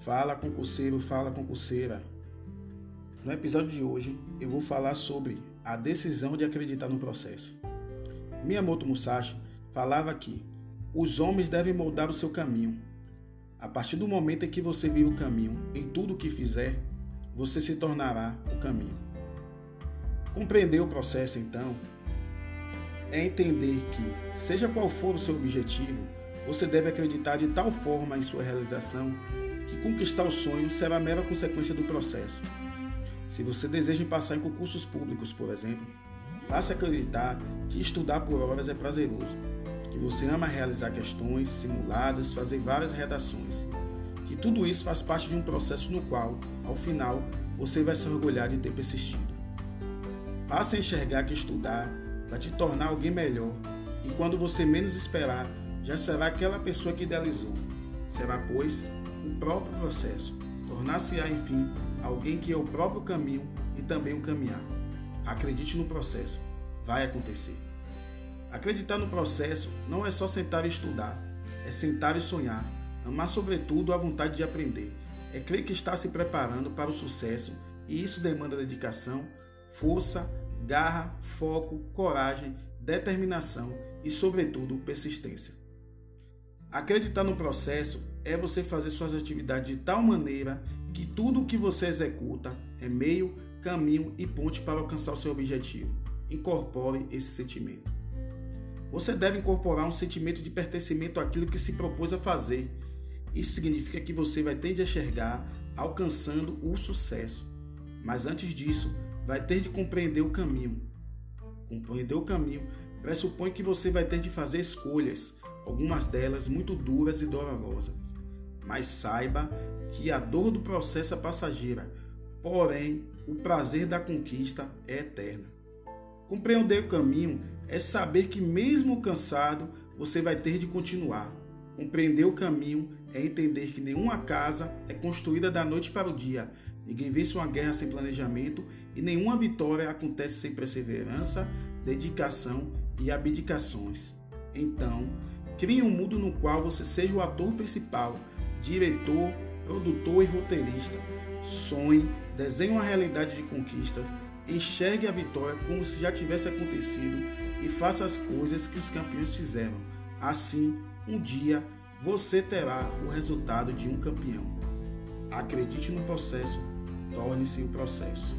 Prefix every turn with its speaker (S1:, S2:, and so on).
S1: Fala concurseiro, fala concurseira. No episódio de hoje eu vou falar sobre a decisão de acreditar no processo. Miyamoto Musashi falava que os homens devem moldar o seu caminho. A partir do momento em que você vira o caminho em tudo o que fizer, você se tornará o caminho. Compreender o processo, então, é entender que, seja qual for o seu objetivo, você deve acreditar de tal forma em sua realização que conquistar o sonho será mera consequência do processo. Se você deseja passar em concursos públicos, por exemplo, passe a acreditar que estudar por horas é prazeroso, que você ama realizar questões, simulados, fazer várias redações, que tudo isso faz parte de um processo no qual, ao final, você vai se orgulhar de ter persistido. Passe a enxergar que estudar vai te tornar alguém melhor e quando você menos esperar, já será aquela pessoa que idealizou. Será, pois, o próprio processo. Tornar-se-á, enfim, alguém que é o próprio caminho e também o caminhar. Acredite no processo. Vai acontecer. Acreditar no processo não é só sentar e estudar, é sentar e sonhar, amar sobretudo a vontade de aprender, é crer que está se preparando para o sucesso e isso demanda dedicação, força, garra, foco, coragem, determinação e, sobretudo, persistência. Acreditar no processo é você fazer suas atividades de tal maneira que tudo o que você executa é meio, caminho e ponte para alcançar o seu objetivo. Incorpore esse sentimento. Você deve incorporar um sentimento de pertencimento àquilo que se propôs a fazer. Isso significa que você vai ter de enxergar alcançando o sucesso. Mas antes disso, vai ter de compreender o caminho. Compreender o caminho pressupõe que você vai ter de fazer escolhas algumas delas muito duras e dolorosas. Mas saiba que a dor do processo é passageira, porém o prazer da conquista é eterna. Compreender o caminho é saber que, mesmo cansado, você vai ter de continuar. Compreender o caminho é entender que nenhuma casa é construída da noite para o dia, ninguém vence uma guerra sem planejamento e nenhuma vitória acontece sem perseverança, dedicação e abdicações. Então, Crie um mundo no qual você seja o ator principal, diretor, produtor e roteirista. Sonhe, desenhe uma realidade de conquistas, enxergue a vitória como se já tivesse acontecido e faça as coisas que os campeões fizeram. Assim, um dia você terá o resultado de um campeão. Acredite no processo, torne-se o processo.